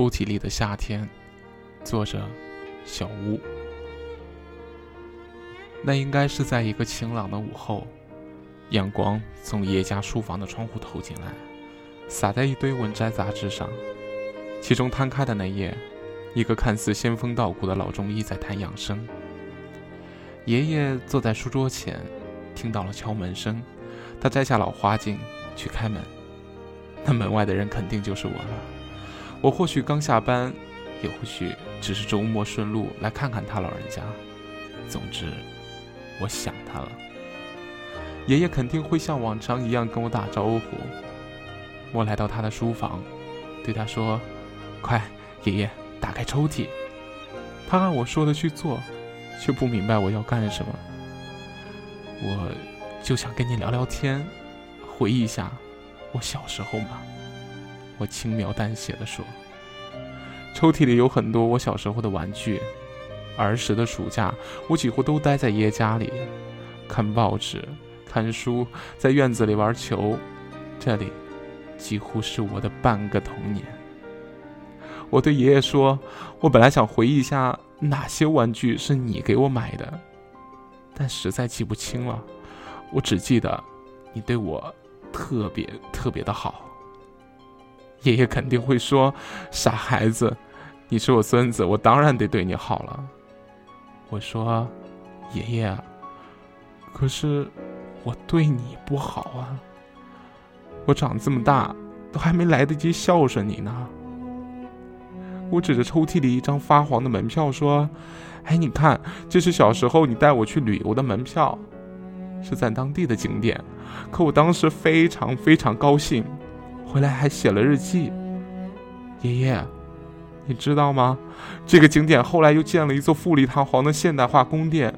抽屉里的夏天，作者小屋。那应该是在一个晴朗的午后，阳光从叶家书房的窗户透进来，洒在一堆文摘杂志上。其中摊开的那页，一个看似仙风道骨的老中医在谈养生。爷爷坐在书桌前，听到了敲门声，他摘下老花镜去开门。那门外的人肯定就是我了。我或许刚下班，也或许只是周末顺路来看看他老人家。总之，我想他了。爷爷肯定会像往常一样跟我打招呼。我来到他的书房，对他说：“快，爷爷，打开抽屉。”他按我说的去做，却不明白我要干什么。我就想跟你聊聊天，回忆一下我小时候嘛。我轻描淡写的说：“抽屉里有很多我小时候的玩具。儿时的暑假，我几乎都待在爷爷家里，看报纸、看书，在院子里玩球。这里，几乎是我的半个童年。”我对爷爷说：“我本来想回忆一下哪些玩具是你给我买的，但实在记不清了。我只记得，你对我特别特别的好。”爷爷肯定会说：“傻孩子，你是我孙子，我当然得对你好了。”我说：“爷爷，可是我对你不好啊！我长这么大，都还没来得及孝顺你呢。”我指着抽屉里一张发黄的门票说：“哎，你看，这是小时候你带我去旅游的门票，是在当地的景点。可我当时非常非常高兴。”回来还写了日记。爷爷，你知道吗？这个景点后来又建了一座富丽堂皇的现代化宫殿，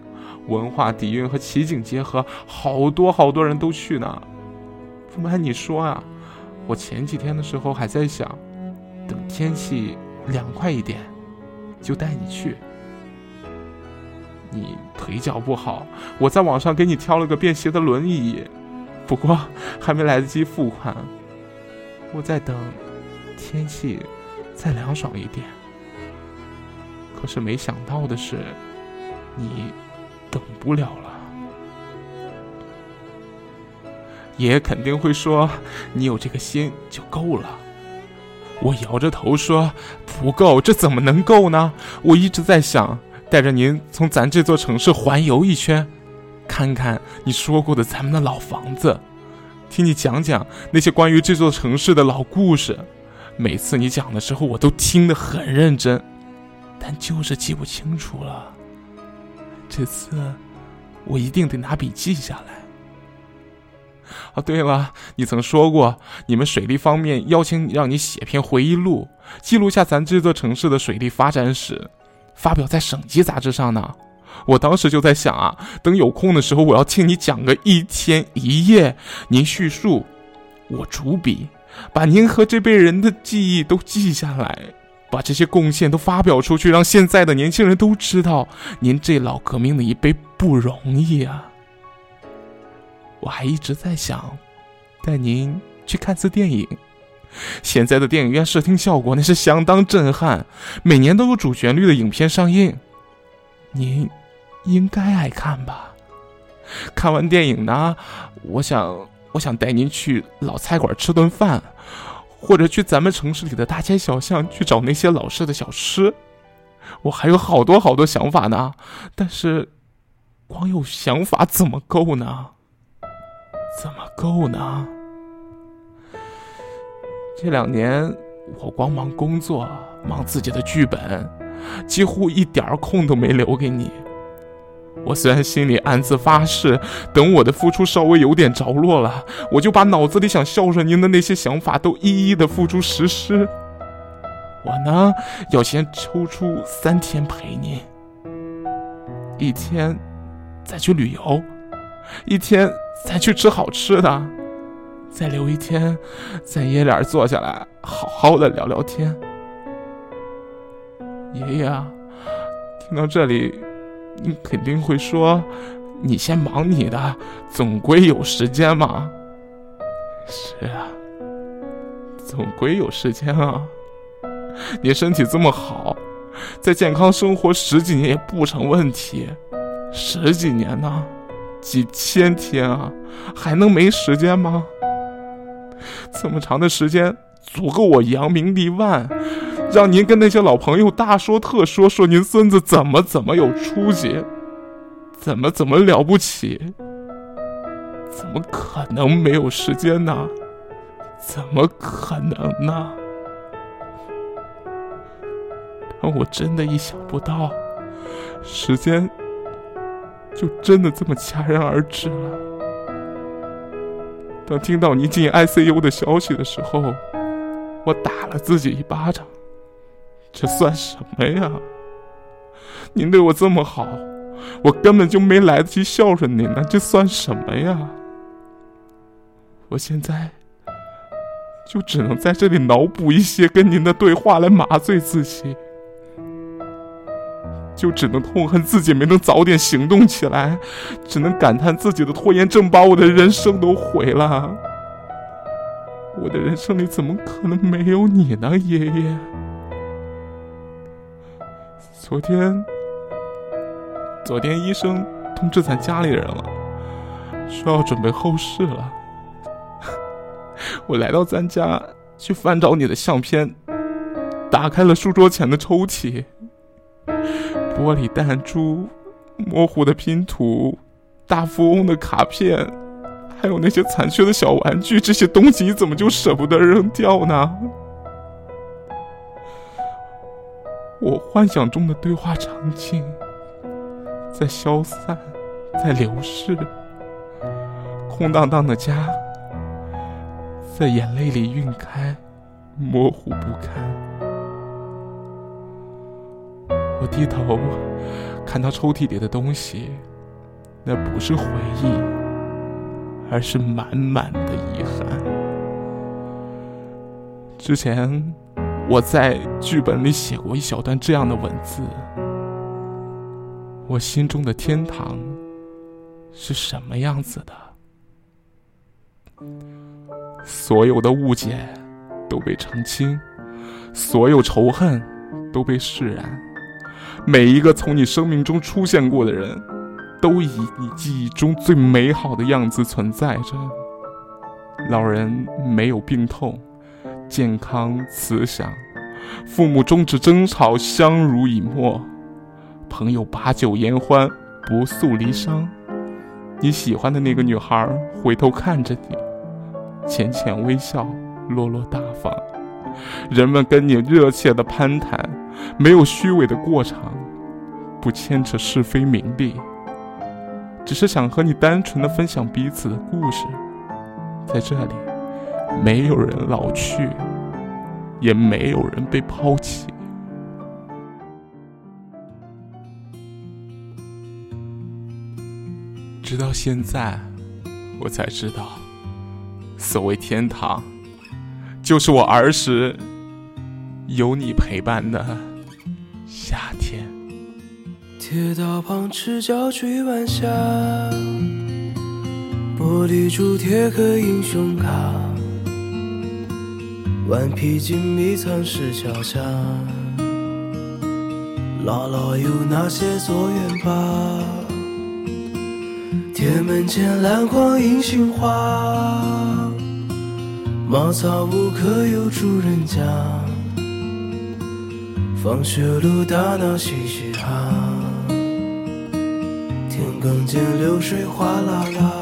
文化底蕴和奇景结合，好多好多人都去呢。不瞒你说啊，我前几天的时候还在想，等天气凉快一点，就带你去。你腿脚不好，我在网上给你挑了个便携的轮椅，不过还没来得及付款。我在等天气再凉爽一点，可是没想到的是，你等不了了。爷爷肯定会说：“你有这个心就够了。”我摇着头说：“不够，这怎么能够呢？我一直在想带着您从咱这座城市环游一圈，看看你说过的咱们的老房子。”听你讲讲那些关于这座城市的老故事，每次你讲的时候，我都听得很认真，但就是记不清楚了。这次我一定得拿笔记下来。哦，对了，你曾说过，你们水利方面邀请你，让你写篇回忆录，记录下咱这座城市的水利发展史，发表在省级杂志上呢。我当时就在想啊，等有空的时候，我要听你讲个一天一夜。您叙述，我主笔，把您和这辈人的记忆都记下来，把这些贡献都发表出去，让现在的年轻人都知道您这老革命的一辈不容易啊。我还一直在想，带您去看次电影。现在的电影院视听效果那是相当震撼，每年都有主旋律的影片上映，您。应该爱看吧？看完电影呢，我想，我想带您去老菜馆吃顿饭，或者去咱们城市里的大街小巷去找那些老式的小吃。我还有好多好多想法呢，但是，光有想法怎么够呢？怎么够呢？这两年我光忙工作，忙自己的剧本，几乎一点空都没留给你。我虽然心里暗自发誓，等我的付出稍微有点着落了，我就把脑子里想孝顺您的那些想法都一一的付诸实施。我呢，要先抽出三天陪您，一天再去旅游，一天再去吃好吃的，再留一天，咱爷俩坐下来好好的聊聊天。爷爷，听到这里。你肯定会说：“你先忙你的，总归有时间嘛。”是啊，总归有时间啊。你身体这么好，在健康生活十几年也不成问题。十几年呢，几千天啊，还能没时间吗？这么长的时间，足够我扬名立万，让您跟那些老朋友大说特说，说您孙子怎么怎么有出息，怎么怎么了不起。怎么可能没有时间呢？怎么可能呢？但我真的意想不到，时间就真的这么戛然而止了。当听到您进 ICU 的消息的时候，我打了自己一巴掌。这算什么呀？您对我这么好，我根本就没来得及孝顺您呢，这算什么呀？我现在就只能在这里脑补一些跟您的对话来麻醉自己，就只能痛恨自己没能早点行动起来，只能感叹自己的拖延症把我的人生都毁了。我的人生里怎么可能没有你呢，爷爷？昨天，昨天医生通知咱家里人了，说要准备后事了。我来到咱家去翻找你的相片，打开了书桌前的抽屉，玻璃弹珠、模糊的拼图、大富翁的卡片，还有那些残缺的小玩具，这些东西你怎么就舍不得扔掉呢？我幻想中的对话场景在消散，在流逝，空荡荡的家。在眼泪里晕开，模糊不堪。我低头看到抽屉里的东西，那不是回忆，而是满满的遗憾。之前我在剧本里写过一小段这样的文字：我心中的天堂是什么样子的？所有的误解都被澄清，所有仇恨都被释然。每一个从你生命中出现过的人，都以你记忆中最美好的样子存在着。老人没有病痛，健康慈祥；父母终止争吵，相濡以沫；朋友把酒言欢，不诉离殇。你喜欢的那个女孩回头看着你。浅浅微笑，落落大方。人们跟你热切的攀谈，没有虚伪的过场，不牵扯是非名利，只是想和你单纯的分享彼此的故事。在这里，没有人老去，也没有人被抛弃。直到现在，我才知道。所谓天堂，就是我儿时有你陪伴的夏天。铁道旁赤脚追晚霞，玻璃珠贴个英雄卡，顽皮筋迷藏石桥下，姥姥有那些作业本，铁门前篮筐银杏花。茅草屋可有住人家？放学路打闹嘻嘻哈，田埂间流水哗啦啦，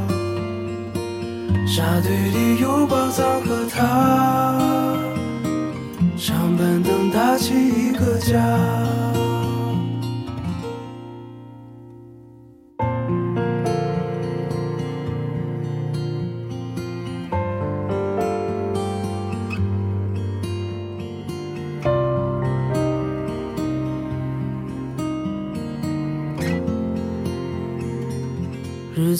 沙堆里有宝藏和他，长板凳搭起一个家。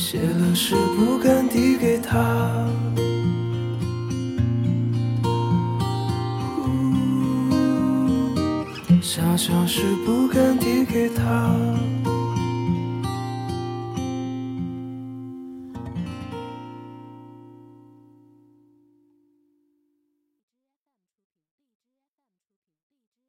写了诗不敢递给他，想想诗不敢递给他。